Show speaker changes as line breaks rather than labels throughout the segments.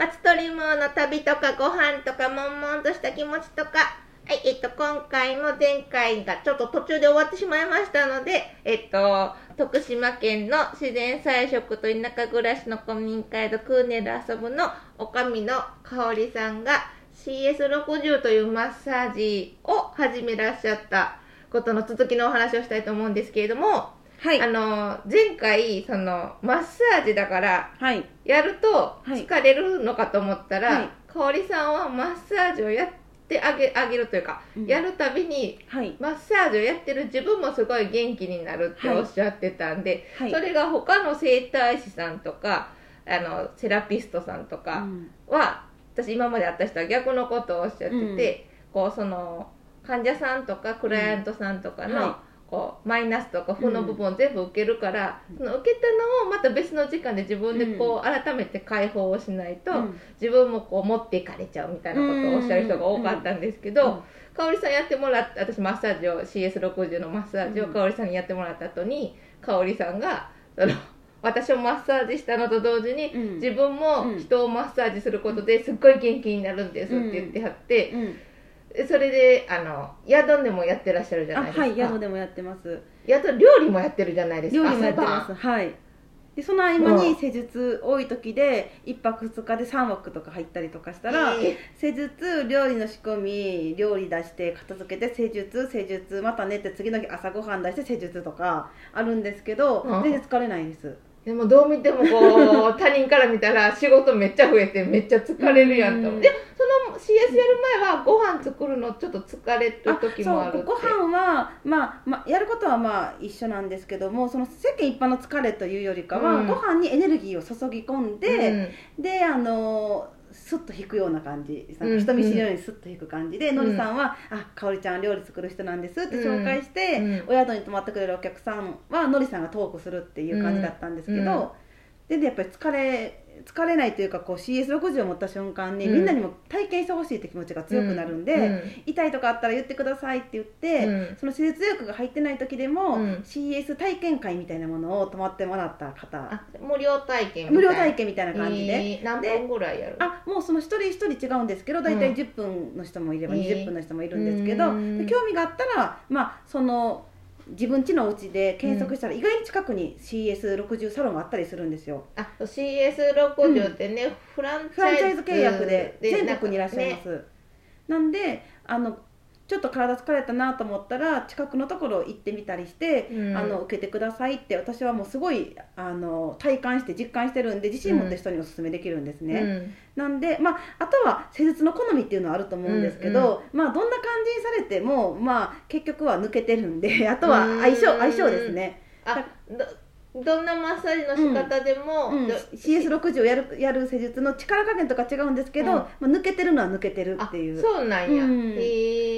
松鳥毛の旅とかご飯とか悶々とした気持ちとか。はい、えっと、今回も前回がちょっと途中で終わってしまいましたので、えっと、徳島県の自然菜食と田舎暮らしの古民家宿クーネル遊ぶのおかみの香織さんが CS60 というマッサージを始めらっしゃったことの続きのお話をしたいと思うんですけれども、
はい。
あの、前回、その、マッサージだから、
はい。
やると
はい。
疲れるのかと思ったら、
はい。
香織さんはマッサージをやってあげあげるというか、
うん。
やるたびに
はい。
マッサージをやってる自分もすごい元気になるって
はい。
おっしゃってたんで、
はい。
それが他の整体師さんとかあのセラピストさんと
う
か
ん。
は、私今まで会った人は逆のことをおっしゃってて、こうその患者さんとかクライアントさんとかの、
はい
こうマイナスとか負の部分を全部受けるから、その受けたのをまた別の時間で自分でこう改めて解放をしないと、
うん。
自分もこう持っていかれちゃうみたいなことをおっしゃる人が多かったんですけど、
うん。
香織さんやってもらって私マッサージを CS60 のマッサージを
うん。
香織さんにやってもらった後に香織さんがその私をマッサージしたのと同時に、
うん。
自分も人をマッサージすることですっごい元気になるんですって言ってはって、
うん
それであの宿でもやってらっしゃるじゃ
あ
ないですか。
はい宿でもやってます。
宿料理もやってるじゃないですか
料理もやってま
朝
すはい。でその合間
うん。
に施術多い時で1泊2日で3枠とか入ったりとかしたら、
え
施術料理の仕込み料理出して片付けて施術施術また寝て次の日朝ごはん出して施術とかあるんですけど、
うん。
全然疲れないです
でもどう見てもこう他人から見たら仕事めっちゃ増えてめっちゃ疲れるやんと。思う
うん。
でその CS やる前はご飯作るのちょっと疲れる時もあるって。
そうご飯は、まあまあ、やることはまあ一緒なんですけどもその世間一般の疲れというよりかは、
うん。
ご飯にエネルギーを注ぎ込んで、
うん。
であのスッと引くような感じ。
うん
人見知りのようにスッと引く感じで、のりさんは「あかおりちゃん料理作る人なんです」って紹介して、
うん。
お宿に泊まってくれるお客さんはのりさんがトークするっていう感じだったんですけど、
うん
ででやっぱり疲れ疲れないというかこう CS60 を持った瞬間に、
うん。
みんなにも体験してほしいって気持ちが強くなるんで、
うん。
痛いとかあったら言ってくださいって言って、
うん。
その施術薬が入ってない時でも、
うん。
CS 体験会みたいなものを泊まってもらった方。
あ無料体験みたいな。
無料体験みたいな感じで。
えー何分ぐらいやる？
あもうその一人一人違うんですけど大体
うん。
10分の人もいれば
えー。
20分の人もいるんですけど、
うん。
で興味があったら、まあ、その自分家のお家で検索したら意外に近くに CS60 サロンがあったりするんですよ。
あ CS60 ってね、フラン
フランチャイズ契約で全国にいらっしゃいます、なんであのちょっと体疲れたなと思ったら近くのところ行ってみたりして、
うん。
あの受けてくださいって私はもうすごいあの体感して実感してるんで自信持って人におすすめできるんですね、
うん。
なんで、まあ、あとは施術の好みっていうのはあると思うんですけど、まあ、どんな感じにされても、まあ、結局は抜けてるんであとは相性
うん。
相性ですね、
あどどんなマッサージの仕方でも、
うん、
ど
CS60 をやるやる施術の力加減とか違うんですけど、
うん。
まあ、抜けてるのは抜けてる
あ
っていう。
そうなんや、
うん。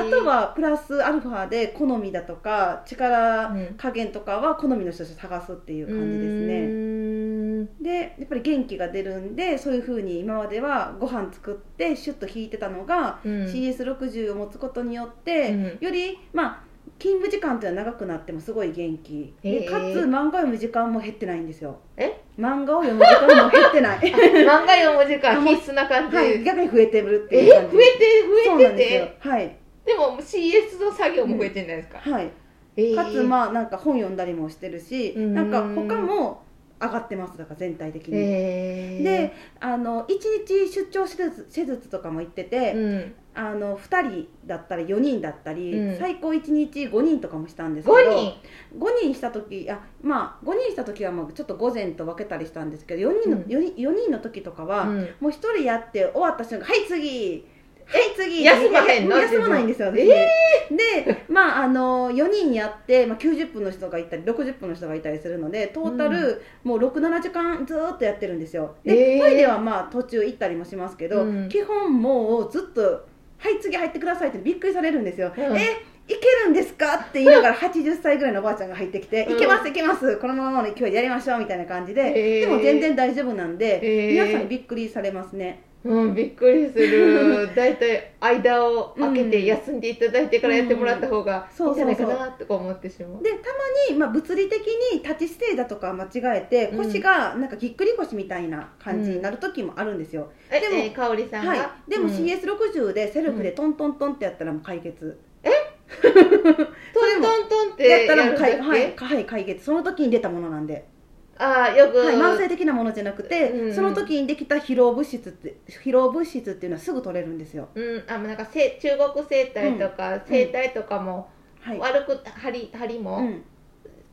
あとはプラスアルファで好みだとか力
うん
加減とかは好みの人を探すっていう感じですね、
ね
でやっぱり元気が出るんでそういうふうに今まではご飯作ってシュッと引いてたのが、
うん。
CS60 を持つことによって、
うん。
よりまあ勤務時間というのは長くなってもすごい元気。
へー。
でかつ漫画を読む時間も減ってないんですよ。
え？
漫画を読む時間も減ってない。
漫画読む時間 必須な感じ、
はい逆に増えてるって
え
いう感じ。
増えて増えてて？
はい。
でも CS の作業も増えてんじゃないですか、
はい。
えー。
かつまあなんか本読んだりもしてるし
うん。
なんか他も上がってますだから全体的に、
えー。
であの1日出張施術とかも行ってて、
うん、
あの2人だったり4人だったり、
うん。
最高1日5人とかもしたんですけど
5人
？5人した時あまあ5人した時はまあちょっと午前と分けたりしたんですけど4人の,、
うん。
4人4人の時とかは、
うん。
もう1人やって終わった瞬間「はい次!」はい次。
休まへんの？
休まないんですよ私、
え
でまああの4人やって、まあ、90分の人がいたり60分の人がいたりするのでトータル、もう67時間ずーっとやってるんですよ。で、
えー。
トイレはまあ途中行ったりもしますけど、
うん。
基本もうずっと「はい次入ってください」ってびっくりされるんですよ、
うん。
えいけるんですか？って言いながら80歳ぐらいのおばあちゃんが入ってきて「
うん。
いけますいけますこのままの勢いでやりましょう」みたいな感じで、
へー。
でも全然大丈夫なんで、皆さんびっくりされますね
うん、びっくりする。だいたい間を空けて休んでいただいてからやってもらった方がいいんじゃないかなとか思ってしまう。
でたまに、まあ、物理的に立ち姿勢だとか間違えて
うん。
腰がなんかぎっくり腰みたいな感じになる時もあるんですよ、
え、
でも
えー、香織さんが、
はい、でも
うん。
CS60 でセルフでトントントンってやったらもう解決、
トントントンって
やったらもう解はい、はい、解決。その時に出たものなんで、
ああ、よく、
はい、慢性的なものじゃなくて、
うん。
その時にできた疲労物質って疲労物質っていうのはすぐ取れるんですよ。
うん、あ、もうなんかせ中国生態とか、生態とかも、
はい、
悪く、針、針も、
うん、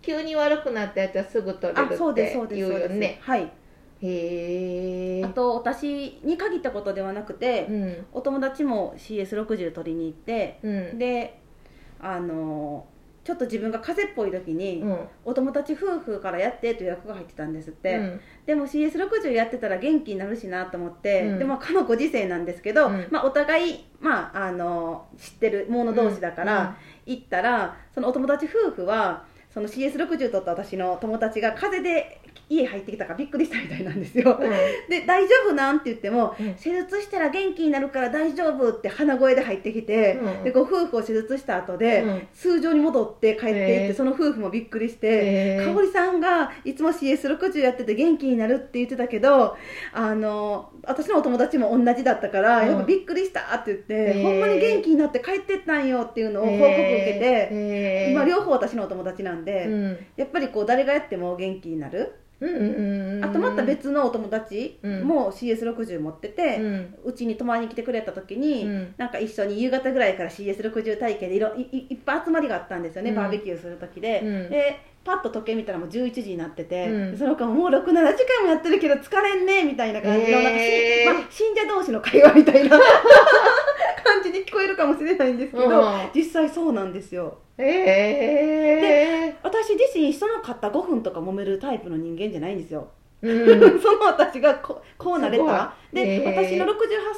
急に悪くなったやつはすぐ取れるって
あそう
よね。
はい。
へえ。
あと私に限ったことではなくて、
うん、
お友達も CS60 取りに行って
うん、
であのちょっと自分が風邪っぽい時に、
うん、
お友達夫婦からやってという役が入ってたんですって、
うん。
でも CS60 やってたら元気になるしなと思って、
うん。
でまあかのご時世なんですけど、
うん。
まあ、お互い、まあ、あの知ってる者同士だから、行ったらそのお友達夫婦はその CS60 取った私の友達が風邪で家入ってきたからびっくりしたみたいなんですよ、
うん、
で大丈夫なんって言っても、
うん。
手術したら元気になるから大丈夫って鼻声で入ってきて、
うん。
でご夫婦を手術した後で、
うん。
通常に戻って帰っていって、
へー
その夫婦もびっくりして、香織さんがいつも CS60 やってて元気になるって言ってたけどあの私のお友達も同じだったから、
うん。
やっぱびっくりしたって言って、
へー
ほんまに元気になって帰ってったんよっていうのを報告受けて、今両方私のお友達なんで、
うん。
やっぱりこう誰がやっても元気になる、あとまた別のお友達
うん
も CS60 持ってて
う
ち、に泊まりに来てくれた時に、
うん。
なんか一緒に夕方ぐらいから CS60 体験でいろいいいっぱい集まりがあったんですよね、
うん。
バーベキューする時で、
うん。
でパッと時計見たらもう11時になってて、
うん。
その子ももう67時間もやってるけど疲れんねみたいな感じの、
へー
なんかしまあ、信者同士の会話みたいな かもしれないんですけど、
うん。
実際そうなんですよ。
へえ
私自身人の肩5分とか揉めるタイプの人間じゃないんですよ。
うん。
その私がここうなれた。で、
へー。
私の68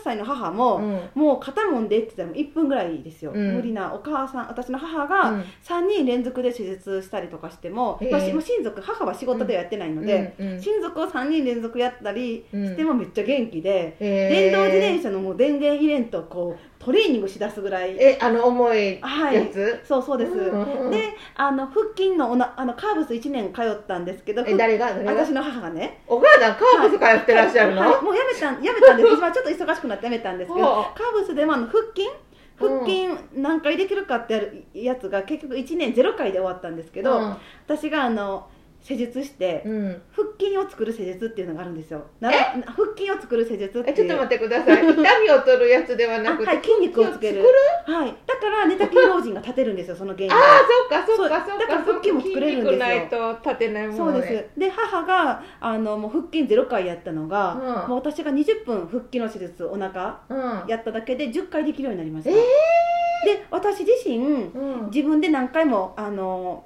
歳の母も、
うん。
もう肩揉んでって言ったら1分ぐらいですよ、
うん。
無理なお母さん私の母
う
が
ん。
3人連続で手術したりとかしても、
へー。
まあ親族母は仕事ではやってないので、親族を3人連続やったり
うん
してもめっちゃ元気で、
へー。
電動自転車のもう電源入れんとこうトレーニングしだすぐらい。
えあの重い
はい。
やつ？
そうそうです、
うん
であの腹筋のおなあのカーブス1年通ったんですけど
え誰が？
私の母がね。
お母さんカーブス通ってらっしゃるの？
はい。もうやめたんやめたんです。今ちょっと忙しくなってやめたんですけどカーブスでもあの腹筋？腹筋何回できるかってやるやつが結局1年0回で終わったんですけど、
うん。
私があの施術して、
うん。
腹筋を作る施術っていうのがあるんですよ。腹筋を作る施術って
ちょっと待ってください。痛みを取るやつではなくて
あはい、筋肉をつける。
作
はい、だから寝たきり老人が立てるんですよその原因。で
ああそうかそうか
そ
そううか
だから腹筋も作れるんですよ。
ないと立てないも
そう
のね
です。で母があのもう腹筋0回やったのが、
うん。
もう私が20分腹筋の手術お腹
うん。
やっただけで10回できるようになりました、
え
で私自身
うん。
自分で何回もあの、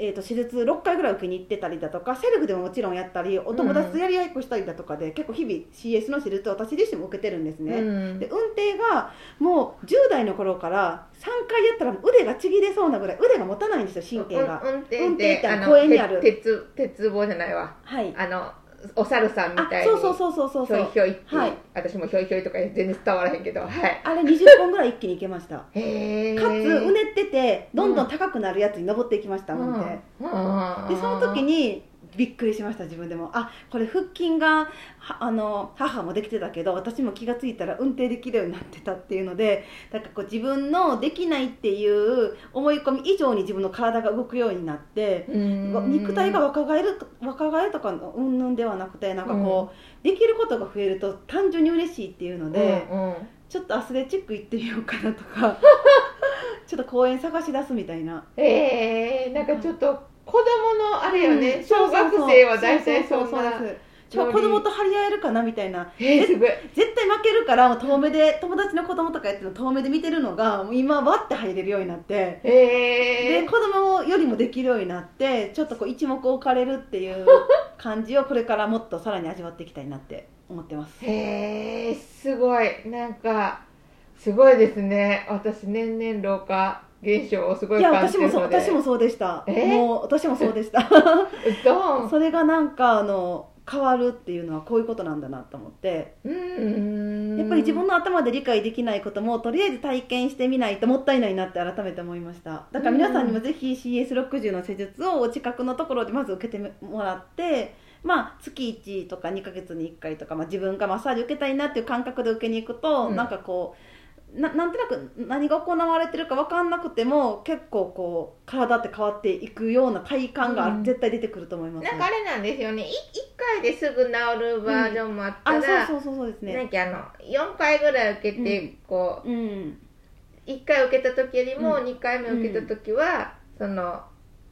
えー、と手術6回ぐらい受けに行ってたりだとかセルフでももちろんやったりお友達とやり合いっこしたりだとかで、結構日々 CS の手術を私自身も受けてるんですね、
うん。
で運転がもう10代の頃から3回やったら腕がちぎれそうなぐらい腕が持たないんですよ神経が、
うん運転
って公園にある。
鉄鉄棒じゃないわ。
はい。
あのお猿さんみ
あ
たいに
そうそうそうそうそう
ひょいひょいって、
はい。
私もひょいひょいとか全然伝わらへんけどはい。
あれ20本ぐらい一気にいけました。
へえ
かつうねっててどんどん高くなるやつに登っていきましたもんで、
うん。
でその時にびっくりしました自分でも。あこれ腹筋がはあの母もできてたけど私も気が付いたら運転できるようになってたっていうのでだからこう自分のできないっていう思い込み以上に自分の体が動くようになって
うん。
肉体が若返ると若返るとかの云々ではなくてなんかこう、できることが増えると単純に嬉しいっていうので、
うんうん。
ちょっとアスレチック行ってみようかなとか ちょっと公園探し出すみたいな。
えー、なんかちょっと子供のあれよね、
うん。
小学生は大体そんな。
うですちょ子供と張り合えるかなみたいな。
えー、すごい。
絶対負けるから遠目で友達の子供とかやってるの遠目で見てるのが今わって入れるようになって。で
え
子供よりもできるようになってちょっとこう一目置かれるっていう感じをこれからもっとさらに味わっていきたいなって思ってます。
ー、えー、すごい。なんかすごいですね。私年々老化現象をすごい
いや
感じ
私もそう
てるので
私もそうでした。
え？
もう私もそうでした。それがなんかあの変わるっていうのはこういうことなんだなと思って。
うーん。
やっぱり自分の頭で理解できないこともとりあえず体験してみないともったいないなって改めて思いました。だから皆さんにもぜひ CS60 の施術をお近くのところでまず受けてもらってまあ月1とか2ヶ月に1回とか、まあ、自分がマッサージ受けたいなっていう感覚で受けに行くと、
うん。
なんかこうななんとなく何が行われてるか分かんなくても結構こう体って変わっていくような体感が
うん。
絶対出てくると思います、ね。
なんかあれなんですよね。い1回ですぐ治るバージョンもあった
あ
ら、
そうそうそうそうです
なん
ね
かあの4回ぐらい受けて、こう
うん。
1回受けた時よりも
うん。
2回目受けた時は、その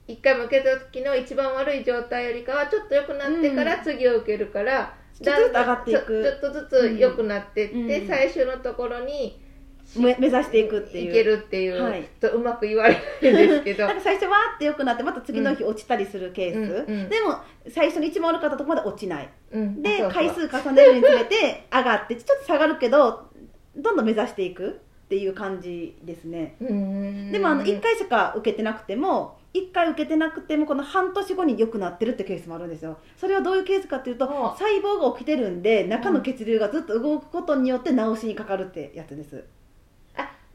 1回目受けた時の一番悪い状態よりかはちょっと良くなってから次を受けるから、
ちょっとずつ上がっていく。
だんだんちょちょっとずつ良くなってって、
うん。
最終のところに
め目指していくっていう。
いけるっていう、
はい。
とうまく言われないんですけど。
最初わーって良くなってまた次の日落ちたりするケース、
うんうん
でも最初に一番悪かったとこまで落ちない。
うん。
で回数重ねるにつれて 上がってちょっと下がるけどどんどん目指していくっていう感じですね。でもあの1回しか受けてなくても1回受けてなくてもこの半年後に良くなってるってケースもあるんですよ。それはどういうケースかっていうと
うん
細胞が起きてるんで中の血流がずっと動くことによって治しにかかるってやつです。
あ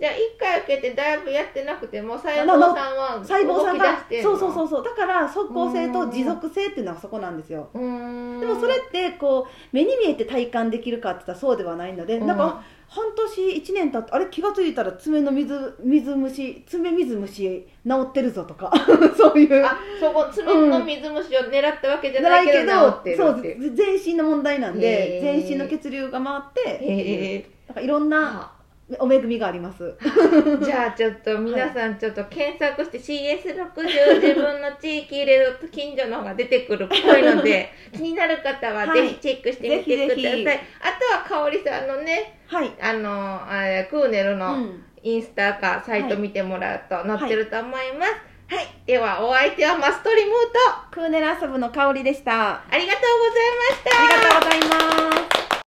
じゃあ1回受けてだいぶやってなくても細胞さんは
細胞さんが
動き出して
そうそうそうそう。だから即効性と持続性っていうのはそこなんですよ。でもそれってこう目に見えて体感できるかって言ったらそうではないので、
うん。
なんか半年1年経ってあれ気が付いたら爪の水水虫爪水虫治ってるぞとか。そういう。
あそこ爪の水虫を狙ったわけじゃな
ないい
け
けど
ど治ってる
そう全身の問題なんで全身の血流が回ってなんかいろんなお恵みがあります。
じゃあちょっと皆さんちょっと検索して CS60 自分の地域入れると近所の方が出てくるっぽいので 気になる方はぜひチェックしてみてください、
ぜひぜひ。
あとは香織さんのね
はい、
あのあれクーネル
う
の
ん、
インスタかサイト見てもらうと載ってると思います。はい、ではお相手はマストリムート。
クーネル遊ぶの香りでした。
ありがとうございました。
ありがとうございます